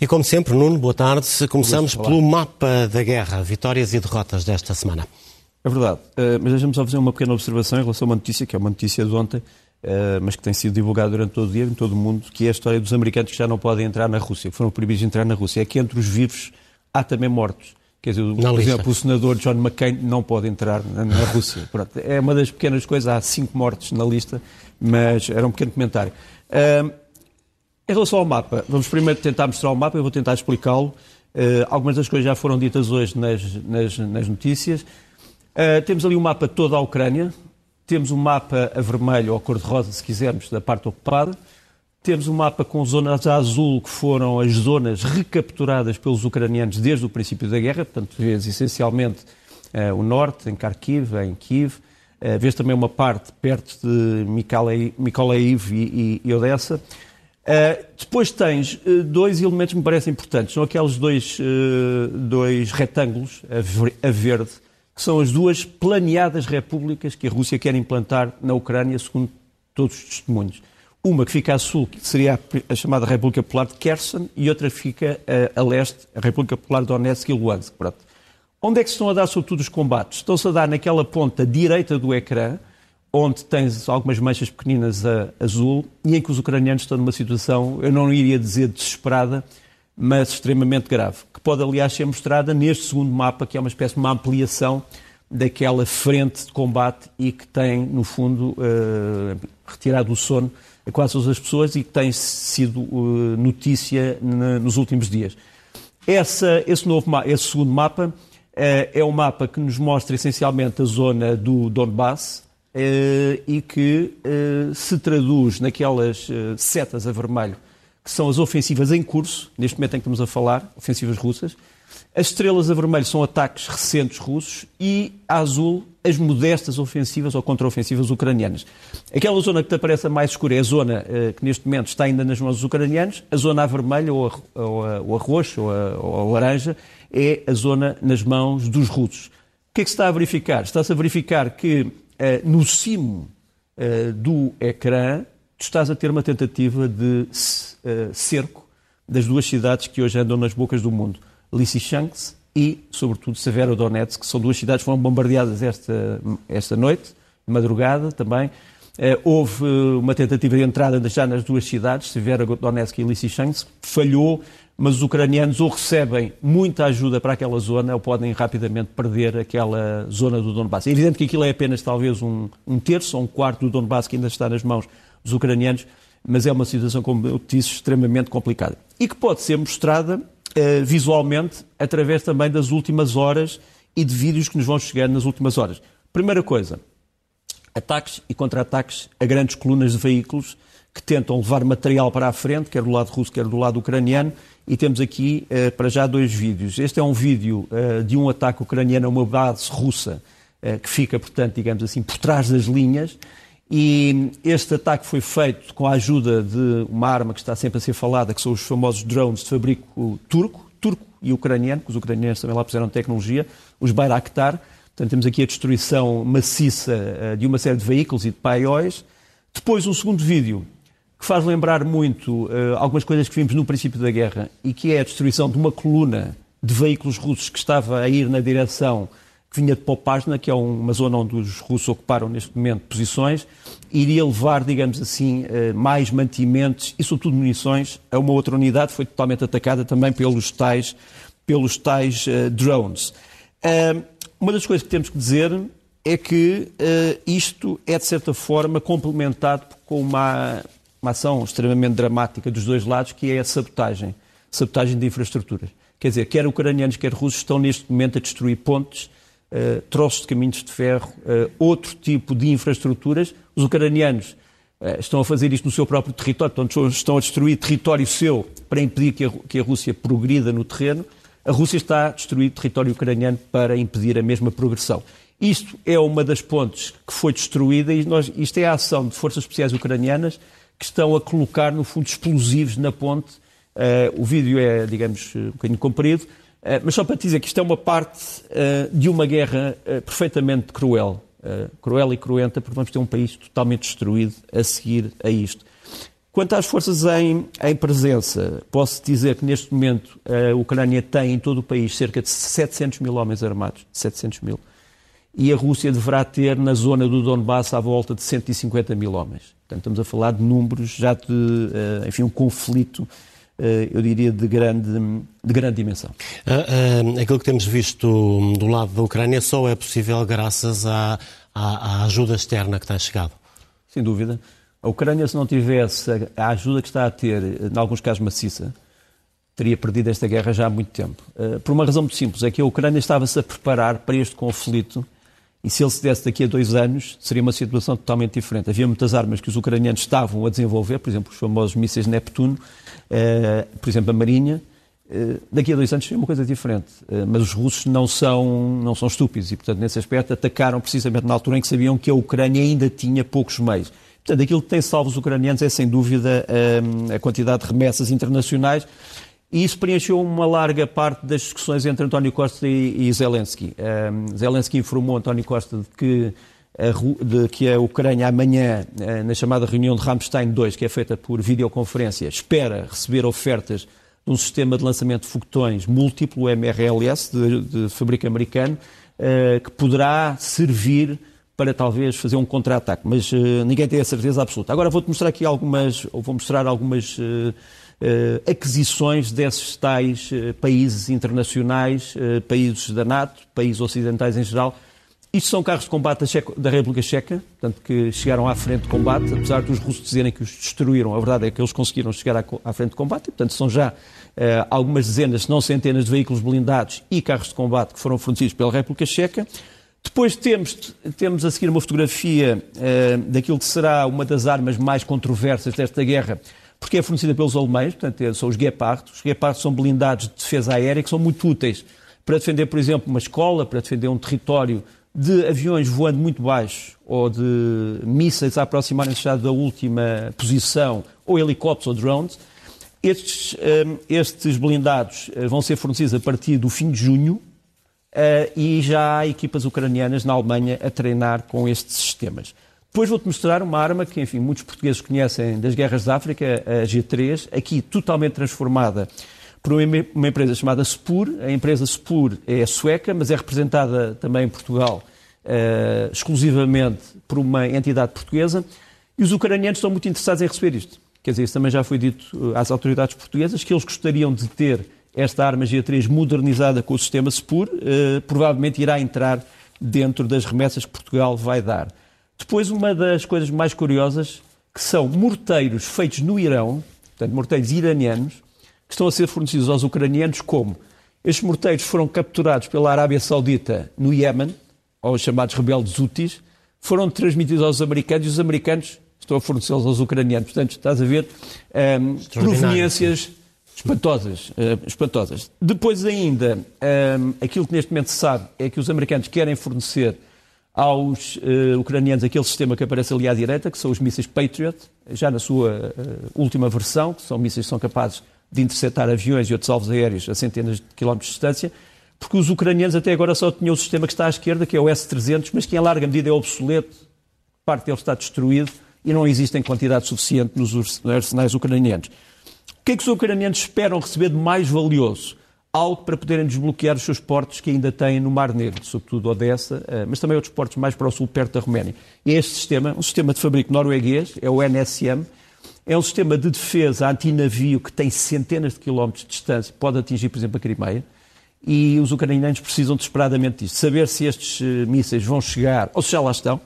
E como sempre, Nuno, boa tarde. Começamos pelo mapa da guerra, vitórias e derrotas desta semana. É verdade, uh, mas deixa-me só fazer uma pequena observação em relação a uma notícia, que é uma notícia de ontem, uh, mas que tem sido divulgada durante todo o dia, em todo o mundo, que é a história dos americanos que já não podem entrar na Rússia, que foram proibidos de entrar na Rússia. É que entre os vivos há também mortos. Quer dizer, por lista. exemplo, o senador John McCain não pode entrar na, na Rússia. Pronto, é uma das pequenas coisas, há cinco mortos na lista, mas era um pequeno comentário. Uh, em relação ao mapa, vamos primeiro tentar mostrar o mapa, eu vou tentar explicá-lo. Uh, algumas das coisas já foram ditas hoje nas, nas, nas notícias. Uh, temos ali o um mapa toda a Ucrânia, temos um mapa a vermelho ou cor-de-rosa, se quisermos, da parte ocupada. Temos um mapa com zonas a azul, que foram as zonas recapturadas pelos ucranianos desde o princípio da guerra, portanto, vês essencialmente uh, o norte, em Kharkiv, em Kiev. Vês também uma parte perto de Mykolaiv e, e, e Odessa. Uh, depois tens uh, dois elementos que me parecem importantes. São aqueles dois, uh, dois retângulos a, ver, a, verde, que são as duas planeadas repúblicas que a Rússia quer implantar na Ucrânia, segundo todos os testemunhos. Uma que fica a sul, que seria a, a chamada República Popular de Kherson, e outra que fica a, a leste, a República Popular de Donetsk e Luhansk. Pronto. Onde é que se estão a dar, sobretudo, os combates? Estão-se a dar naquela ponta direita do ecrã, onde tens algumas manchas pequeninas a azul e em que os ucranianos estão numa situação, eu não iria dizer desesperada, mas extremamente grave, que pode aliás ser mostrada neste segundo mapa, que é uma espécie de uma ampliação daquela frente de combate e que tem, no fundo, uh, retirado o sono a quase todas as pessoas e que tem sido uh, notícia nos últimos dias. Essa, esse, novo, esse segundo mapa uh, é um mapa que nos mostra essencialmente a zona do Donbass, e que eh, se traduz naquelas eh, setas a vermelho, que são as ofensivas em curso, neste momento em que estamos a falar, ofensivas russas. As estrelas a vermelho são ataques recentes russos e a azul as modestas ofensivas ou contraofensivas ucranianas. Aquela zona que te aparece mais escura é a zona que neste momento está ainda nas mãos dos ucranianos. A zona a vermelho ou a, ou a, ou a roxo ou a, ou a laranja é a zona nas mãos dos russos. O que é que se está a verificar? Está-se a verificar que eh, no cimo eh, do ecrã, tu estás a ter uma tentativa de eh, cerco das duas cidades que hoje andam nas bocas do mundo, Lysychansk e, sobretudo, Severodonetsk, que são duas cidades que foram bombardeadas esta, esta noite, madrugada também. Houve uma tentativa de entrada já nas duas cidades, Severodonetsk e Lysychansk, falhou, mas os ucranianos ou recebem muita ajuda para aquela zona ou podem rapidamente perder aquela zona do Donbass. É evidente que aquilo é apenas talvez um, um terço ou um quarto do Donbass que ainda está nas mãos dos ucranianos, mas é uma situação, como eu disse, extremamente complicada. E que pode ser mostrada eh, visualmente através também das últimas horas e de vídeos que nos vão chegar nas últimas horas. Primeira coisa, ataques e contra-ataques a grandes colunas de veículos que tentam levar material para a frente, quer do lado russo, quer do lado ucraniano, e temos aqui, uh, para já, dois vídeos. Este é um vídeo uh, de um ataque ucraniano a uma base russa, uh, que fica, portanto, digamos assim, por trás das linhas, e este ataque foi feito com a ajuda de uma arma que está sempre a ser falada, que são os famosos drones de fabrico turco, turco e ucraniano, que os ucranianos também lá puseram tecnologia, os Bayraktar. Portanto, temos aqui a destruição maciça de uma série de veículos e de paióis. Depois, um segundo vídeo que faz lembrar muito uh, algumas coisas que vimos no princípio da guerra e que é a destruição de uma coluna de veículos russos que estava a ir na direção que vinha de Popasna, que é uma zona onde os russos ocuparam neste momento posições, iria levar, digamos assim, uh, mais mantimentos e, sobretudo, munições a uma outra unidade, foi totalmente atacada também pelos tais, pelos tais drones. Uma das coisas que temos que dizer é que isto é, de certa forma, complementado com uma uma ação extremamente dramática dos dois lados, que é a sabotagem, sabotagem de infraestruturas. Quer dizer, quer ucranianos, quer russos estão neste momento a destruir pontes, uh, troços de caminhos de ferro, uh, outro tipo de infraestruturas. Os ucranianos estão a fazer isto no seu próprio território, estão a destruir território seu para impedir que a, que a Rússia progrida no terreno. A Rússia está a destruir território ucraniano para impedir a mesma progressão. Isto é uma das pontes que foi destruída e nós, isto é a ação de forças especiais ucranianas que estão a colocar, no fundo, explosivos na ponte. Uh, o vídeo é, digamos, um bocadinho comprido, uh, mas só para te dizer que isto é uma parte uh, de uma guerra perfeitamente cruel. cruel e cruenta, porque vamos ter um país totalmente destruído a seguir a isto. Quanto às forças em, em presença, posso dizer que neste momento a Ucrânia tem em todo o país cerca de 700 mil homens armados. 700 mil. E a Rússia deverá ter na zona do Donbass à volta de 150 mil homens. Portanto, estamos a falar de números já de, eh, enfim, um conflito eh, eu diria, de grande, de grande dimensão. Uh, uh, aquilo que temos visto do lado da Ucrânia só é possível graças à, à, à, ajuda externa que tem chegado. Sem dúvida. A Ucrânia, se não tivesse a ajuda que está a ter, em alguns casos maciça, teria perdido esta guerra já há muito tempo. Uh, por uma razão muito simples, é que a Ucrânia estava-se a preparar para este conflito e se ele se desse daqui a dois anos, seria uma situação totalmente diferente. Havia muitas armas que os ucranianos estavam a desenvolver, por exemplo, os famosos mísseis Neptuno, eh, por exemplo, a Marinha. Eh, daqui a dois anos seria uma coisa diferente. Eh, mas os russos não são, não são estúpidos e, portanto, nesse aspecto, atacaram precisamente na altura em que sabiam que a Ucrânia ainda tinha poucos meios. Portanto, aquilo que tem salvo os ucranianos é, sem dúvida, a quantidade de remessas internacionais e isso preencheu uma larga parte das discussões entre António Costa e, Zelensky. Um, Zelensky informou António Costa de que, a, de que a Ucrânia amanhã, eh, na chamada reunião de Ramstein II, que é feita por videoconferência, espera receber ofertas de um sistema de lançamento de foguetões múltiplo, MRLS, de, de fabrico americano, uh, que poderá servir para talvez fazer um contra-ataque, mas uh, ninguém tem a certeza absoluta. Agora vou-te mostrar aqui algumas, ou vou mostrar algumas uh, uh, aquisições desses tais países internacionais, países da NATO, países ocidentais em geral. Isto são carros de combate da República Checa, portanto, que chegaram à frente de combate, apesar dos russos dizerem que os destruíram, a verdade é que eles conseguiram chegar à, à frente de combate, e, portanto, são já algumas dezenas, se não centenas de veículos blindados e carros de combate que foram fornecidos pela República Checa. Depois temos, temos a seguir uma fotografia daquilo que será uma das armas mais controversas desta guerra, porque é fornecida pelos alemães, portanto, é, são os Gepard. Os Gepard são blindados de defesa aérea que são muito úteis para defender, por exemplo, uma escola, para defender um território de aviões voando muito baixo ou de mísseis a aproximarem-se já da última posição, ou helicópteros ou drones. Estes, hum, estes blindados eh, vão ser fornecidos a partir do fim de junho eh, e já há equipas ucranianas na Alemanha a treinar com estes sistemas. Depois vou-te mostrar uma arma que, enfim, muitos portugueses conhecem das guerras da África, a G3, aqui totalmente transformada por uma empresa chamada Spur. A empresa Spur é sueca, mas é representada também em Portugal uh, exclusivamente por uma entidade portuguesa. E os ucranianos estão muito interessados em receber isto. Quer dizer, isso também já foi dito eh, às autoridades portuguesas, que eles gostariam de ter esta arma G3 modernizada com o sistema Spur. Uh, provavelmente irá entrar dentro das remessas que Portugal vai dar. Depois, uma das coisas mais curiosas, que são morteiros feitos no Irão, portanto, morteiros iranianos, que estão a ser fornecidos aos ucranianos como? Estes morteiros foram capturados pela Arábia Saudita no Iémen, aos chamados rebeldes Houthis, foram transmitidos aos americanos e os americanos estão a fornecê-los aos ucranianos. Portanto, estás a ver um, proveniências espantosas, uh, espantosas. Depois ainda, um, aquilo que neste momento se sabe é que os americanos querem fornecer aos uh, ucranianos aquele sistema que aparece ali à direita, que são os mísseis Patriot, já na sua uh, última versão, que são mísseis que são capazes de interceptar aviões e outros alvos aéreos a centenas de quilómetros de distância, porque os ucranianos até agora só tinham o sistema que está à esquerda, que é o S-300, mas que em larga medida é obsoleto, parte dele está destruído e não existe em quantidade suficiente nos arsenais ucranianos. Que é que os ucranianos esperam receber de mais valioso? algo para poderem desbloquear os seus portos que ainda têm no Mar Negro, sobretudo Odessa, eh, mas também outros portos mais para o sul, perto da Roménia. E este sistema, um sistema de fabrico norueguês, é o NSM, é um sistema de defesa antinavio que tem centenas de quilómetros de distância, pode atingir, por exemplo, a Crimeia, e os ucranianos precisam desesperadamente disto. Saber se estes eh, mísseis vão chegar, ou se já lá estão,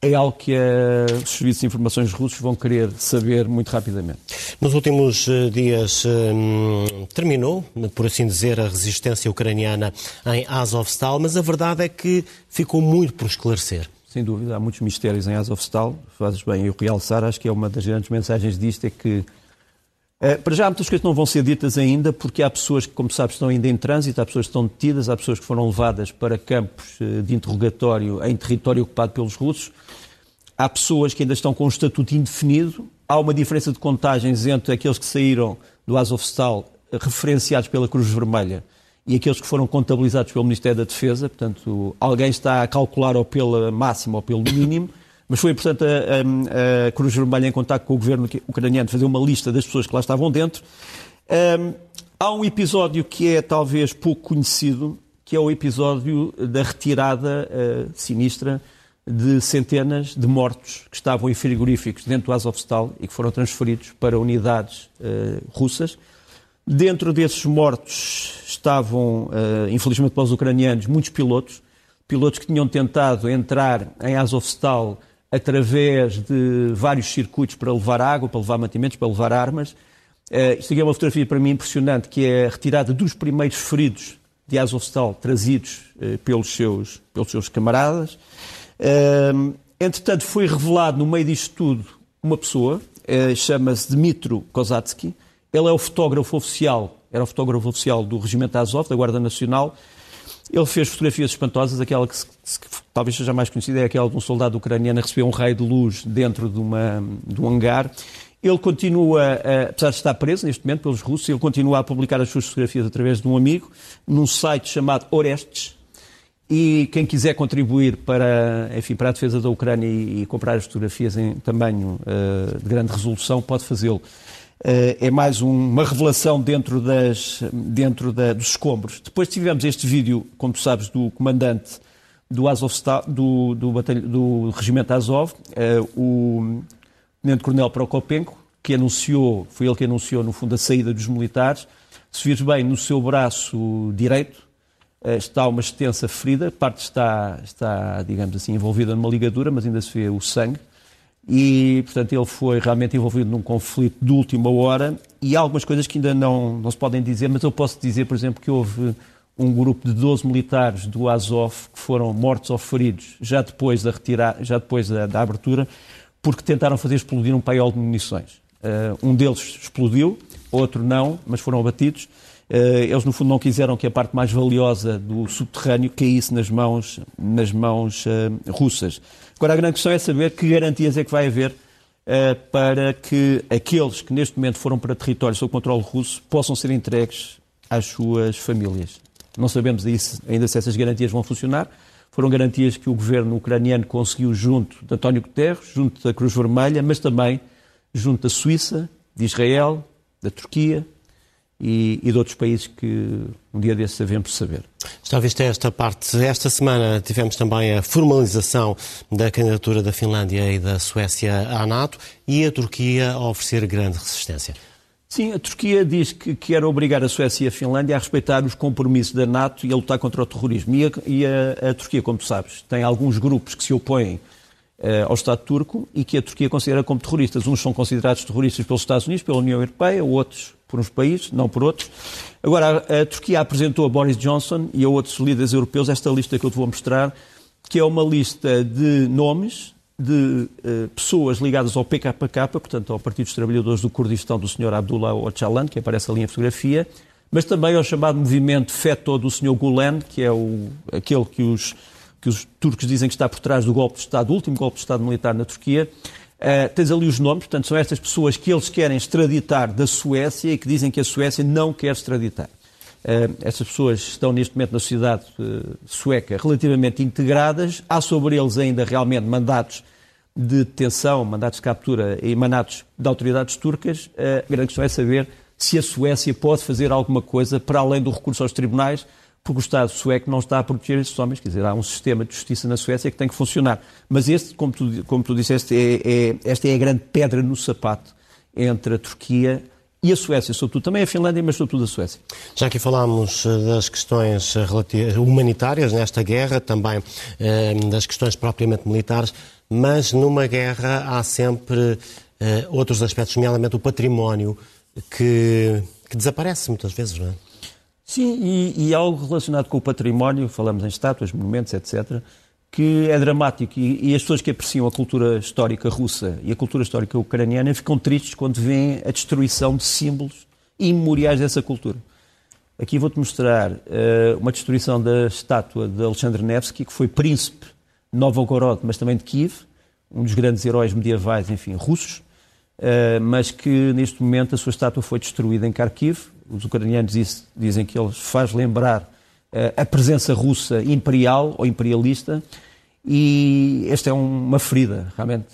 é algo que uh, os serviços de informações russos vão querer saber muito rapidamente. Nos últimos uh, dias um, terminou, por assim dizer, a resistência ucraniana em Azovstal, mas a verdade é que ficou muito por esclarecer. Sem dúvida, há muitos mistérios em Azovstal. Fazes bem eu realçar, acho que é uma das grandes mensagens disto, é que Uh, para já, muitas coisas não vão ser ditas ainda, porque há pessoas que, como sabes, estão ainda em trânsito, há pessoas que estão detidas, há pessoas que foram levadas para campos uh, de interrogatório em território ocupado pelos russos, há pessoas que ainda estão com um estatuto indefinido, há uma diferença de contagens entre aqueles que saíram do Azovstal uh, referenciados pela Cruz Vermelha e aqueles que foram contabilizados pelo Ministério da Defesa, portanto, alguém está a calcular ou pela máxima ou pelo mínimo, Mas foi importante a, a, a Cruz Vermelha, em contato com o governo ucraniano, fazer uma lista das pessoas que lá estavam dentro. Um, há um episódio que é talvez pouco conhecido, que é o episódio da retirada uh, sinistra de centenas de mortos que estavam em frigoríficos dentro do Azovstal e que foram transferidos para unidades uh, russas. Dentro desses mortos estavam, uh, infelizmente para os ucranianos, muitos pilotos, pilotos que tinham tentado entrar em Azovstal através de vários circuitos para levar água, para levar mantimentos, para levar armas. Uh, isto aqui é uma fotografia para mim impressionante, que é a retirada dos primeiros feridos de Azovstal trazidos uh, pelos, seus, pelos seus camaradas. Uh, entretanto, foi revelado no meio disto tudo uma pessoa, uh, chama-se Dmitro Kozatsky. Ele é o fotógrafo oficial, era o fotógrafo oficial do Regimento Azov, da Guarda Nacional. Ele fez fotografias espantosas, aquela que, que, talvez seja mais conhecida é aquela de um soldado ucraniano a receber um raio de luz dentro de, uma, de um hangar. Ele continua, apesar de estar preso neste momento pelos russos, ele continua a publicar as suas fotografias através de um amigo, num site chamado Orestes, e quem quiser contribuir para, enfim, para a defesa da Ucrânia e, e comprar as fotografias em tamanho uh, de grande resolução pode fazê-lo. Uh, é mais um, uma revelação dentro, das, dentro da, dos escombros. Depois tivemos este vídeo, como tu sabes, do comandante do, Azov, do, do, do regimento Azov, uh, o tenente-coronel Prokopenko, que anunciou, foi ele que anunciou, no fundo, a saída dos militares. Se vires bem, no seu braço direito, eh, está uma extensa ferida, parte está, está, digamos assim, envolvida numa ligadura, mas ainda se vê o sangue. E, portanto, ele foi realmente envolvido num conflito de última hora e há algumas coisas que ainda não, não se podem dizer, mas eu posso dizer, por exemplo, que houve um grupo de 12 militares do Azov que foram mortos ou feridos já depois da, retirar, já depois da, da abertura, porque tentaram fazer explodir um paiol de munições. Uh, um deles explodiu, outro não, mas foram abatidos. Eh, eles, no fundo, não quiseram que a parte mais valiosa do subterrâneo caísse nas mãos, nas mãos uh, russas. Agora, a grande questão é saber que garantias é que vai haver uh, para que aqueles que neste momento foram para territórios sob controle russo possam ser entregues às suas famílias. Não sabemos ainda se essas garantias vão funcionar. Foram garantias que o governo ucraniano conseguiu junto de António Guterres, junto da Cruz Vermelha, mas também junto da Suíça, de Israel, da Turquia, e, e de outros países que um dia desses devemos saber. Já viste esta parte. Esta semana tivemos também a formalização da candidatura da Finlândia e da Suécia à NATO e a Turquia a oferecer grande resistência. Sim, a Turquia diz que quer obrigar a Suécia e a Finlândia a respeitar os compromissos da NATO e a lutar contra o terrorismo. E a, e a, a Turquia, como tu sabes, tem alguns grupos que se opõem uh, ao Estado turco e que a Turquia considera como terroristas. Uns são considerados terroristas pelos Estados Unidos, pela União Europeia, outros por uns países, não por outros. Agora, a, Turquia apresentou a Boris Johnson e a outros líderes europeus esta lista que eu te vou mostrar, que é uma lista de nomes de uh, pessoas ligadas ao PKK, portanto ao Partido dos Trabalhadores do Kurdistão do Sr. Abdullah Öcalan, que aparece ali em fotografia, mas também ao chamado movimento FETÖ do Sr. Gulen, que é o, aquele que os, que os turcos dizem que está por trás do golpe de Estado, do último golpe de Estado militar na Turquia, Uh, tens ali os nomes, portanto, são estas pessoas que eles querem extraditar da Suécia e que dizem que a Suécia não quer extraditar. Uh, essas pessoas estão neste momento na sociedade uh, sueca relativamente integradas. Há sobre eles ainda realmente mandatos de detenção, mandatos de captura e mandatos de autoridades turcas. a grande questão é saber se a Suécia pode fazer alguma coisa para além do recurso aos tribunais porque o Estado sueco não está a proteger esses homens. Quer dizer, há um sistema de justiça na Suécia que tem que funcionar. Mas este, como tu, como tu disseste, é, é, esta é a grande pedra no sapato entre a Turquia e a Suécia, sobretudo também a Finlândia, mas sobretudo a Suécia. Já aqui falámos eh, das questões eh, humanitárias nesta guerra, também eh, das questões propriamente militares, mas numa guerra há sempre outros aspectos, nomeadamente o património, que, que desaparece muitas vezes, não é? Sim, e, e, algo relacionado com o património, falamos em estátuas, monumentos, etc., que é dramático. E, e, as pessoas que apreciam a cultura histórica russa e a cultura histórica ucraniana ficam tristes quando veem a destruição de símbolos imemoriais dessa cultura. Aqui vou-te mostrar uh, uma destruição da estátua de Alexandre Nevsky, que foi príncipe de Novgorod, mas também de Kiev, um dos grandes heróis medievais, enfim, russos, uh, mas que neste momento a sua estátua foi destruída em Kharkiv, os ucranianos dizem que ele faz lembrar eh, a presença russa imperial ou imperialista E esta é uma ferida, realmente,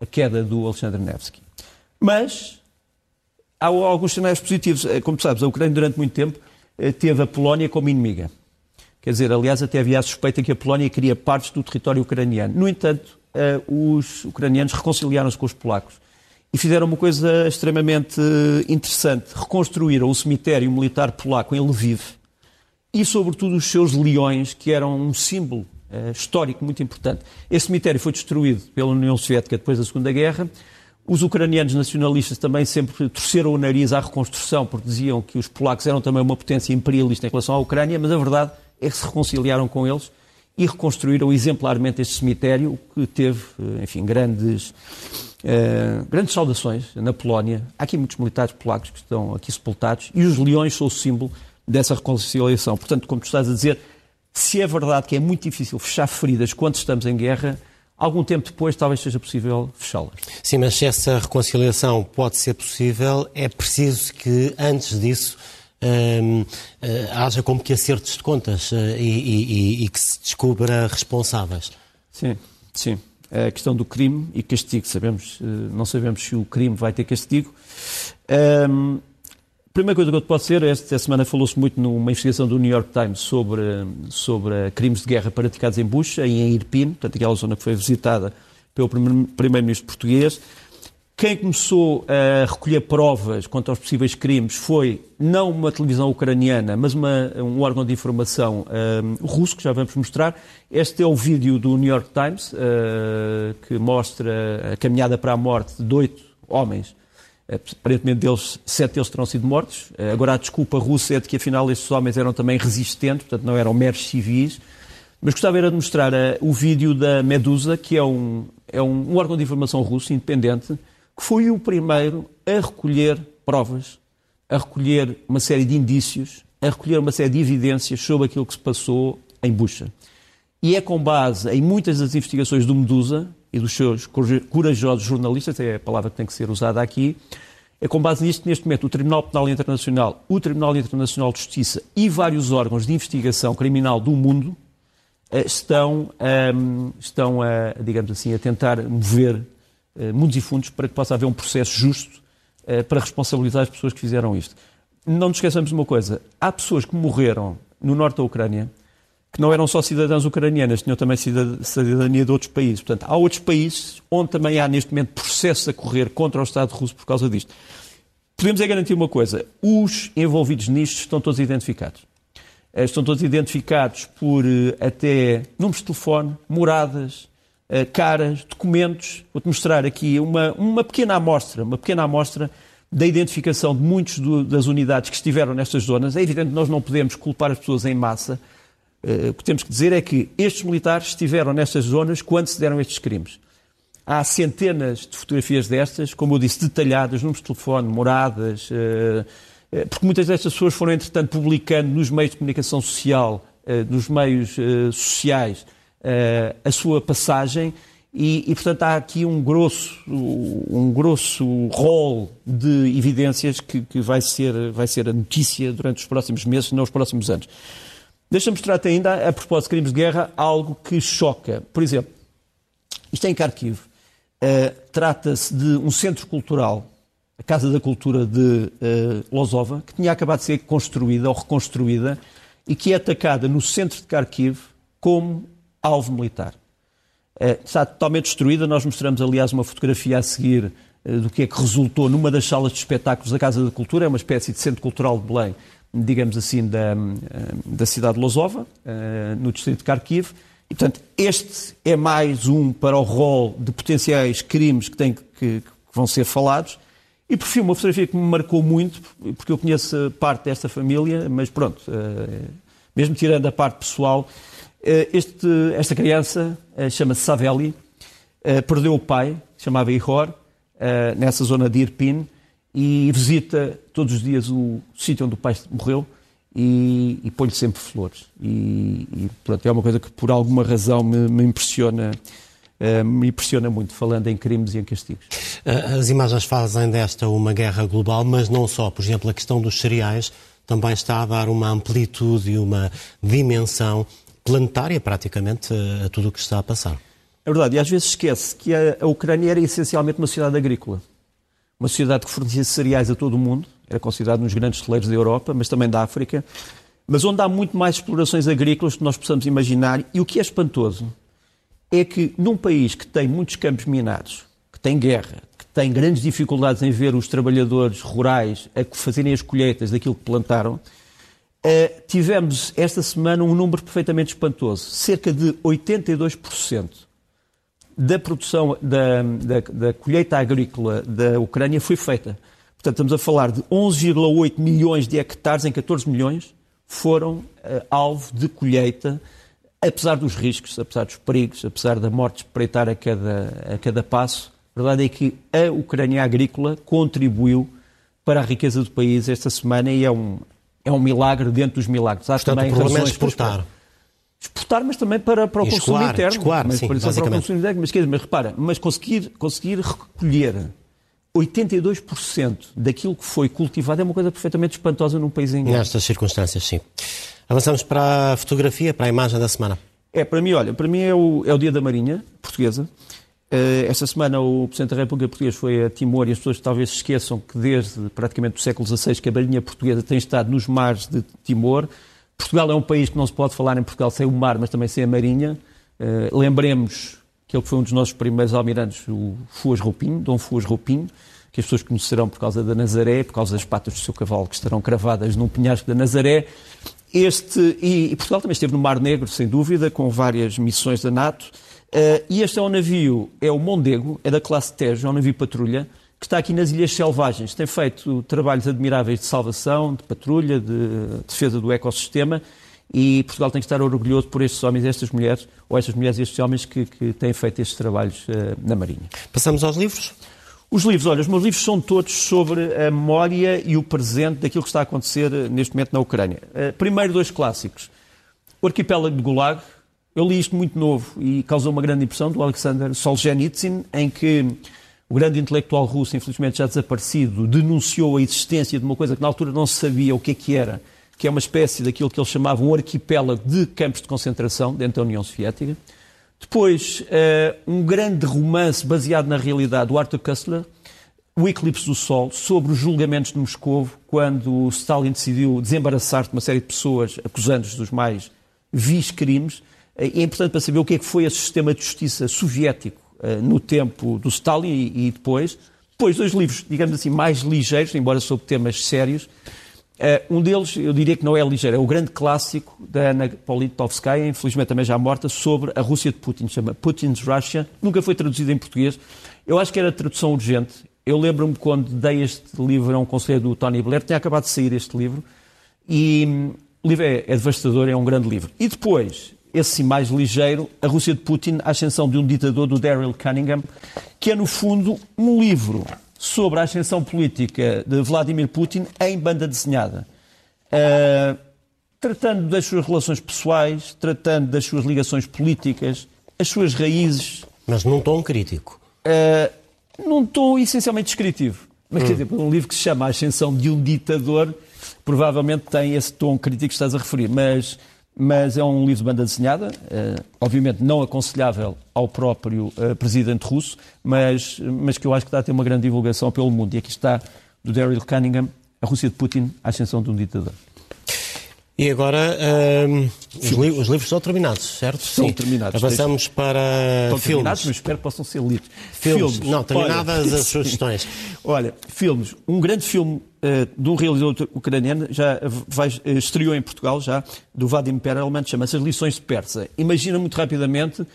a queda do Alexandre Nevsky. Mas há alguns sinais positivos. Eh, como sabes, a Ucrânia durante muito tempo eh, teve a Polónia como inimiga. Quer dizer, aliás, até havia a suspeita que a Polónia queria partes do território ucraniano. No entanto, os ucranianos reconciliaram-se com os polacos e fizeram uma coisa extremamente interessante. Reconstruíram o cemitério militar polaco em Lviv e, sobretudo, os seus leões, que eram um símbolo histórico muito importante. Esse cemitério foi destruído pela União Soviética depois da Segunda Guerra os ucranianos nacionalistas também sempre torceram o nariz à reconstrução, porque diziam que os polacos eram também uma potência imperialista em relação à Ucrânia, mas a verdade é que se reconciliaram com eles e reconstruíram exemplarmente este cemitério, que teve, enfim, grandes, uh, grandes saudações na Polónia. Há aqui muitos militares polacos que estão aqui sepultados e os leões são o símbolo dessa reconciliação. Portanto, como tu estás a dizer, se é verdade que é muito difícil fechar feridas quando estamos em guerra, algum tempo depois talvez seja possível fechá-las. Sim, mas se essa reconciliação pode ser possível, é preciso que antes disso hum, haja como que acertos de contas uh, e, e, e, que se descubra responsáveis. Sim, sim. A questão do crime e castigo, sabemos, uh, não sabemos se o crime vai ter castigo. Um, primeira coisa que eu te posso dizer, esta semana falou-se muito numa investigação do New York Times sobre, sobre crimes de guerra praticados em Bucha e em Irpin, portanto aquela zona que foi visitada pelo primeiro-ministro português. Quem começou a recolher provas quanto aos possíveis crimes foi não uma televisão ucraniana, mas uma, um órgão de informação um, russo, que já vamos mostrar. Este é o vídeo do New York Times, uh, que mostra a caminhada para a morte de oito homens aparentemente deles, sete deles terão sido mortos. Agora a desculpa russa é de que afinal estes homens eram também resistentes, portanto não eram meros civis. Mas gostava era de mostrar uh, o vídeo da Medusa, que é, um, é um, um, órgão de informação russo independente, que foi o primeiro a recolher provas, a recolher uma série de indícios, a recolher uma série de evidências sobre aquilo que se passou em Bucha. E é com base em muitas das investigações do Medusa, e dos seus corajosos jornalistas, é a palavra que tem que ser usada aqui, é com base nisto que neste momento o Tribunal Penal Internacional, o Tribunal Internacional de Justiça e vários órgãos de investigação criminal do mundo eh, estão, ehm, estão a, digamos assim, a tentar mover mundos e fundos para que possa haver um processo justo uh, para responsabilizar as pessoas que fizeram isto. Não nos esqueçamos de uma coisa, há pessoas que morreram no norte da Ucrânia que não eram só cidadãs ucranianas, tinham também cidadania de outros países. Portanto, há outros países onde também há neste momento processos a correr contra o Estado russo por causa disto. Podemos é garantir uma coisa: os envolvidos nisto estão todos identificados. Eh, estão todos identificados por eh, até números de telefone, moradas, eh, caras, documentos. Vou-te mostrar aqui uma, uma pequena amostra, uma pequena amostra da identificação de muitos das unidades que estiveram nestas zonas. É evidente que nós não podemos culpar as pessoas em massa, eh, o que temos que dizer é que estes militares estiveram nestas zonas quando se deram estes crimes. Há centenas de fotografias destas, como eu disse, detalhadas, números de telefone, moradas, eh, eh, porque muitas destas pessoas foram, entretanto, publicando nos meios de comunicação social, nos meios sociais, a sua passagem e, e, portanto, há aqui um grosso, um grosso rol de evidências que, que vai, ser, vai ser a notícia durante os próximos meses, não os próximos anos. Deixa-me mostrar-te ainda, a propósito de crimes de guerra, algo que choca. Por exemplo, isto é em Kharkiv. Uh, Trata-se de um centro cultural, a Casa da Cultura de uh, Lozova, que tinha acabado de ser construída ou reconstruída e que é atacada no centro de Kharkiv como alvo militar. Uh, está totalmente destruída. Nós mostramos, aliás, uma fotografia a seguir do que é que resultou numa das salas de espetáculos da Casa da Cultura, é uma espécie de centro cultural de Belém, digamos assim, da, eh, da cidade de Lozova, eh, no distrito de Kharkiv. E, portanto, este é mais um para o rol de potenciais crimes que, tem, que, que vão ser falados. E, por fim, uma fotografia que me marcou muito, porque eu conheço parte desta família, mas pronto, eh, mesmo tirando a parte pessoal, este, esta criança chama-se Saveli, perdeu o pai, chamava Ihor, nessa zona de Irpin, e visita todos os dias o sítio onde o pai morreu e, e põe-lhe sempre flores. E, e pronto, é uma coisa que por alguma razão me, me impressiona. Me impressiona muito, falando em crimes e em castigos. Eh, as imagens fazem desta uma guerra global, mas não só. Por exemplo, a questão dos cereais também está a dar uma amplitude e uma dimensão planetária, praticamente, a tudo o que está a passar. É verdade, e às vezes esquece que a, Ucrânia era essencialmente uma sociedade agrícola. Uma sociedade que fornecia cereais a todo o mundo, era considerado um dos grandes celeiros da Europa, mas também da África, mas onde há muito mais explorações agrícolas que nós possamos imaginar. E o que é espantoso é que num país que tem muitos campos minados, que tem guerra, que tem grandes dificuldades em ver os trabalhadores rurais a fazerem as colheitas daquilo que plantaram, eh, tivemos esta semana um número perfeitamente espantoso. Cerca de 82% da produção da, da, da, colheita agrícola da Ucrânia foi feita. Portanto, estamos a falar de 11,8 milhões de hectares em 14 milhões foram uh, alvo de colheita, apesar dos riscos, apesar dos perigos, apesar da morte espreitar a cada, a cada passo. A verdade é que a Ucrânia agrícola contribuiu para a riqueza do país esta semana e é um, é um milagre dentro dos milagres. Há Portanto, também o problema é exportar exportar, mas também para, para o consumo interno. Escoar, mas, sim, para, para o consumo interno, mas, mas repara, mas conseguir, conseguir recolher 82% daquilo que foi cultivado é uma coisa perfeitamente espantosa num país em guerra. Nestas circunstâncias, sim. Avançamos para a fotografia, para a imagem da semana. É, para mim, olha, para mim é o, é o Dia da Marinha Portuguesa. Uh, esta semana o Presidente da República Portuguesa foi a Timor e as pessoas talvez se esqueçam que desde praticamente o século XVI que a Marinha Portuguesa tem estado nos mares de Timor. Portugal é um país que não se pode falar em Portugal sem o mar, mas também sem a marinha. Uh, lembremos que ele foi um dos nossos primeiros almirantes, o Fuas Roupinho, Dom Fuas Roupinho, que as pessoas conhecerão por causa da Nazaré, por causa das patas do seu cavalo que estarão cravadas num penhasco da Nazaré. Este, e, e, Portugal também esteve no Mar Negro, sem dúvida, com várias missões da NATO. Uh, e este é um navio, é o Mondego, é da classe Tejo, é um navio patrulha, que está aqui nas Ilhas Selvagens. Tem feito trabalhos admiráveis de salvação, de patrulha, de defesa do ecossistema e Portugal tem que estar orgulhoso por estes homens e estas mulheres, ou estas mulheres e estes homens que, que têm feito estes trabalhos uh, na Marinha. Passamos aos livros? Os livros, olha, os meus livros são todos sobre a memória e o presente daquilo que está a acontecer eh, neste momento na Ucrânia. Uh, primeiro, dois clássicos. O Arquipélago de Gulag. Eu li isto muito novo e causou uma grande impressão do Alexander Solzhenitsyn, em que o grande intelectual russo, infelizmente já desaparecido, denunciou a existência de uma coisa que na altura não se sabia o que é que era, que é uma espécie daquilo que eles chamavam um arquipélago de campos de concentração dentro da União Soviética. Depois, uh, um grande romance baseado na realidade do Arthur Koestler, O Eclipse do Sol, sobre os julgamentos de Moscou, quando Stalin decidiu desembaraçar-se de uma série de pessoas acusando-os dos mais vis crimes. Uh, é importante para saber o que é que foi esse sistema de justiça soviético uh, no tempo do Stalin e, depois. Depois, dois livros, digamos assim, mais ligeiros, embora sobre temas sérios, Uh, um deles, eu diria que não é ligeiro, é o grande clássico da Ana Politkovskaya, infelizmente também já morta, sobre a Rússia de Putin, chama Putin's Russia, nunca foi traduzido em português. Eu acho que era tradução urgente. Eu lembro-me quando dei este livro a um conselheiro do Tony Blair, tinha acabado de sair este livro, e hum, o livro é, é devastador, é um grande livro. E depois, esse mais ligeiro, A Rússia de Putin, a ascensão de um ditador, do Daryl Cunningham, que é, no fundo, um livro sobre a ascensão política de Vladimir Putin em banda desenhada. Uh, tratando das suas relações pessoais, tratando das suas ligações políticas, as suas raízes. Mas num tom crítico. Uh, num tom essencialmente descritivo. Mas hum. quer dizer, um livro que se chama A Ascensão de um Ditador, provavelmente tem esse tom crítico que estás a referir. Mas mas é um livro de banda desenhada, uh, obviamente não aconselhável ao próprio uh, presidente russo, mas, mas que eu acho que está a ter uma grande divulgação pelo mundo. E aqui está, do Daryl Cunningham, A Rússia de Putin, a ascensão de um ditador. E agora, uh, os, li os, livros estão terminados, certo? Estão Sim. terminados. Avançamos para estão filmes. terminados, mas espero que possam ser lidos. Filmes. filmes. Não, terminadas Olha, as sugestões. Olha, filmes. Um grande filme uh, de um realizador ucraniano, já vai, uh, estreou em Portugal, já, do Vadim Perelman, chama-se As Lições de Persa. Imagina muito rapidamente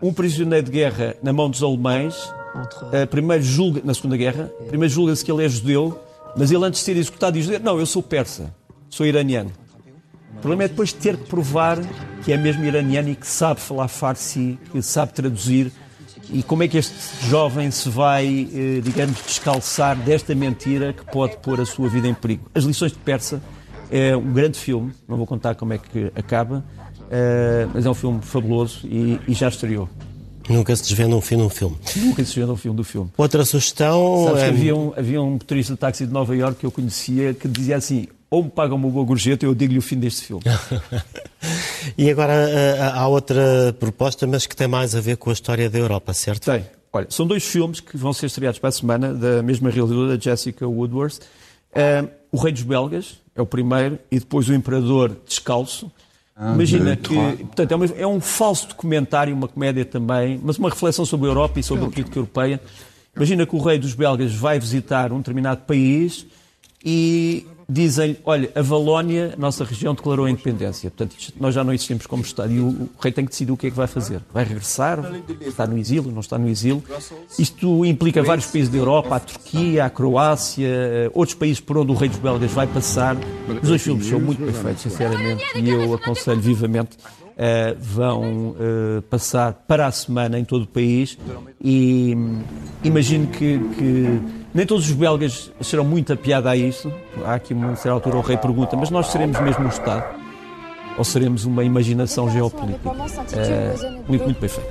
um prisioneiro de guerra na mão dos alemães, uh, primeiro julga, na Segunda Guerra, primeiro julga-se que ele é judeu, mas ele antes de ser executado diz, não, eu sou persa, sou iraniano. O problema é depois ter que provar que é mesmo iraniano e que sabe falar farsi, que sabe traduzir. E como é que este jovem se vai, eh, digamos, descalçar desta mentira que pode pôr a sua vida em perigo? As Lições de Persa é um grande filme, não vou contar como é que acaba, eh, mas é um filme fabuloso e, e já estreou. Nunca se desvenda um fim num filme. Nunca se desvenda um filme do filme. Outra sugestão. Sabes é... que havia um, havia um motorista de táxi de Nova Iorque que eu conhecia que dizia assim: ou me pagam uma boa gorjeta, eu digo-lhe o fim deste filme. E agora eh, há outra proposta, mas que tem mais a ver com a história da Europa, certo? Tem. Olha, são dois filmes que vão ser estreados para a semana, da mesma realizadora, Jessica Woodworth. Uh, o Rei dos Belgas é o primeiro, e depois o Imperador Descalço. Ah, Imagina que, portanto, é, uma, é, um falso documentário, uma comédia também, mas uma reflexão sobre a Europa e sobre a política europeia. Imagina que o rei dos belgas vai visitar um determinado país e dizem olha, a Valónia, nossa região, declarou a independência. Portanto, nós já não existimos como Estado. E o, o, rei tem que decidir o que é que vai fazer. Vai regressar? Está no exílio? Não está no exílio? Isto implica vários países da Europa, a Turquia, a Croácia, eh, outros países por onde o rei dos belgas vai passar. Os dois filmes são muito perfeitos, sinceramente, e eu aconselho vivamente Uh, vão uh, passar para a semana em todo o país e um, imagino que, que, nem todos os belgas serão muito a piada a isso. Há aqui uma certa altura o rei pergunta, mas nós seremos mesmo um Estado? Ou seremos uma imaginação geopolítica? Uh, muito, muito bem feito.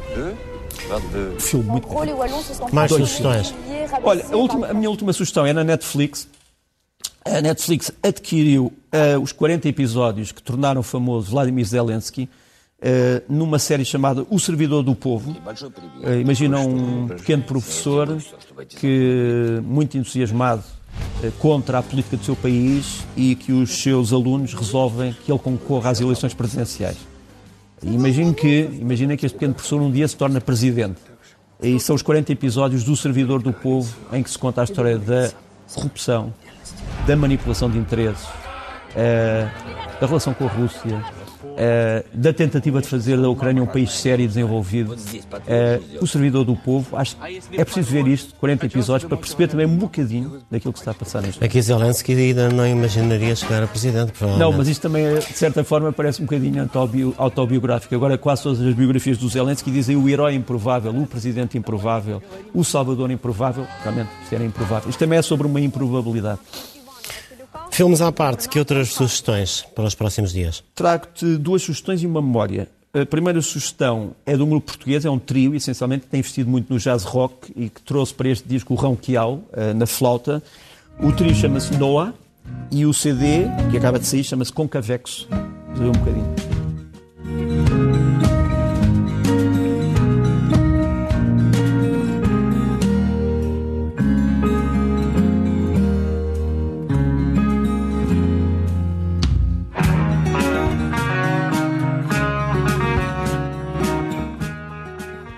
Filme muito bem feito. Mais sugestões? Olha, a, última, a minha última sugestão é na Netflix. A Netflix adquiriu os 40 episódios que tornaram famoso Vladimir Zelensky numa série chamada O Servidor do Povo. Uh, imagina um pequeno professor que, muito entusiasmado uh, contra a política do seu país e que os seus alunos resolvem que ele concorra às eleições presidenciais. Imagina que, imagina que este pequeno professor um dia se torna presidente. E são os 40 episódios do Servidor do Povo em que se conta a história da corrupção, da manipulação de interesses, da relação com a Rússia, Uh, da tentativa de fazer da Ucrânia um país sério e desenvolvido. Uh, o servidor do povo, acho é preciso ver isto, 40 episódios, para perceber também um bocadinho daquilo que está a passar neste Aqui Zelensky ainda não imaginaria chegar a presidente, Não, mas isto também, de certa forma, parece um bocadinho autobiográfico. Agora, quase todas as biografias do Zelensky dizem o herói improvável, o presidente improvável, o salvador improvável. Realmente, isto era improvável. Isto também é sobre uma improbabilidade. Filmes à parte, que outras sugestões para os próximos dias? Trago-te duas sugestões e uma memória. A primeira sugestão é de um grupo português, é um trio, essencialmente, que tem investido muito no jazz rock e que trouxe para este disco o Rão Quiau, eh, na flauta. O trio chama-se Noah e o CD, que acaba de sair, chama-se Concavexo. Ver um bocadinho.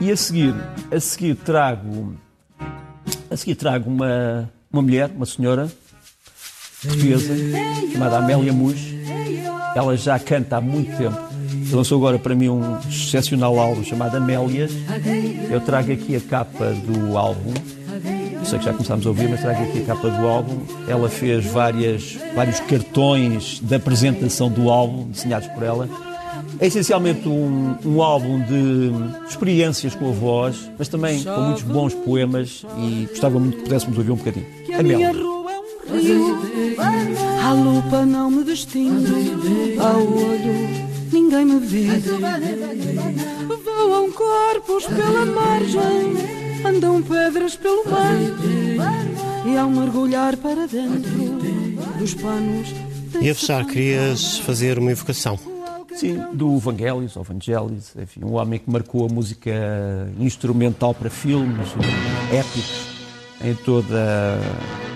E a seguir, a seguir trago, a seguir trago uma, uma mulher, uma senhora portuguesa, chamada Amélia Mus. Ela já canta há muito tempo. Lançou agora para mim um excepcional álbum chamado Amélias. Eu trago aqui a capa do álbum. Eu sei que já começámos a ouvir, mas trago aqui a capa do álbum. Ela fez várias, vários cartões de apresentação do álbum, desenhados por ela. É essencialmente um, um, álbum de experiências com a voz, mas também com muitos bons poemas e gostava muito que pudéssemos ouvir um bocadinho. A minha rua é um rio, a lupa não me distingue, ao olho ninguém me vê. Voam corpos pela margem, andam pedras pelo mar, e ao mergulhar para dentro dos panos. E a fechar, querias fazer uma evocação? Sim, do Vangelis, ou Vangelis, enfim, um homem que marcou a música instrumental para filmes épicos em toda,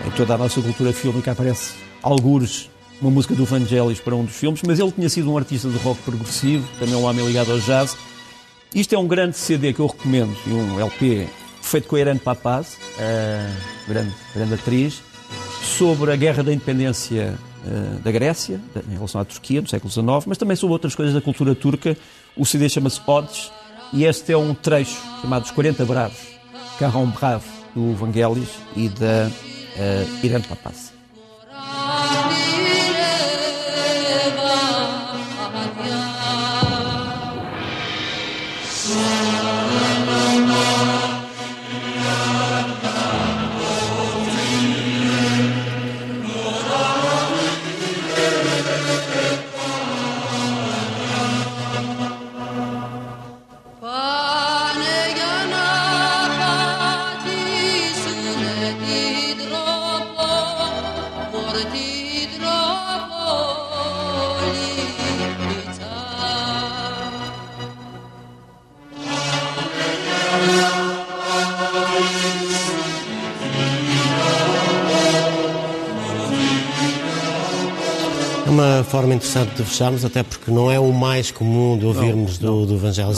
em toda a nossa cultura fílmica. Aparece algures uma música do Vangelis para um dos filmes, mas ele tinha sido um artista de rock progressivo, também um homem ligado ao jazz. Isto é um grande CD que eu recomendo, e um LP feito com a Irene Papaz, a grande, grande atriz, sobre a Guerra da Independência da Grécia, em relação à Turquia, no século XIX, mas também sobre outras coisas da cultura turca. O CD chama-se Odes e este é um trecho chamado Os 40 Bravos, Carrão Bravo, do Vangelis e da uh, Irene Papas. Interessante de fecharmos, até porque não é o mais comum de ouvirmos não, do, do Evangelho.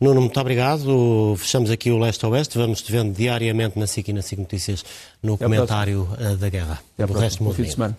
Nuno, muito obrigado. Fechamos aqui o Leste Oeste. Vamos te vendo diariamente na SIC e na SIC Notícias no Até comentário eh, da guerra. Até o resto, bom fim de semana.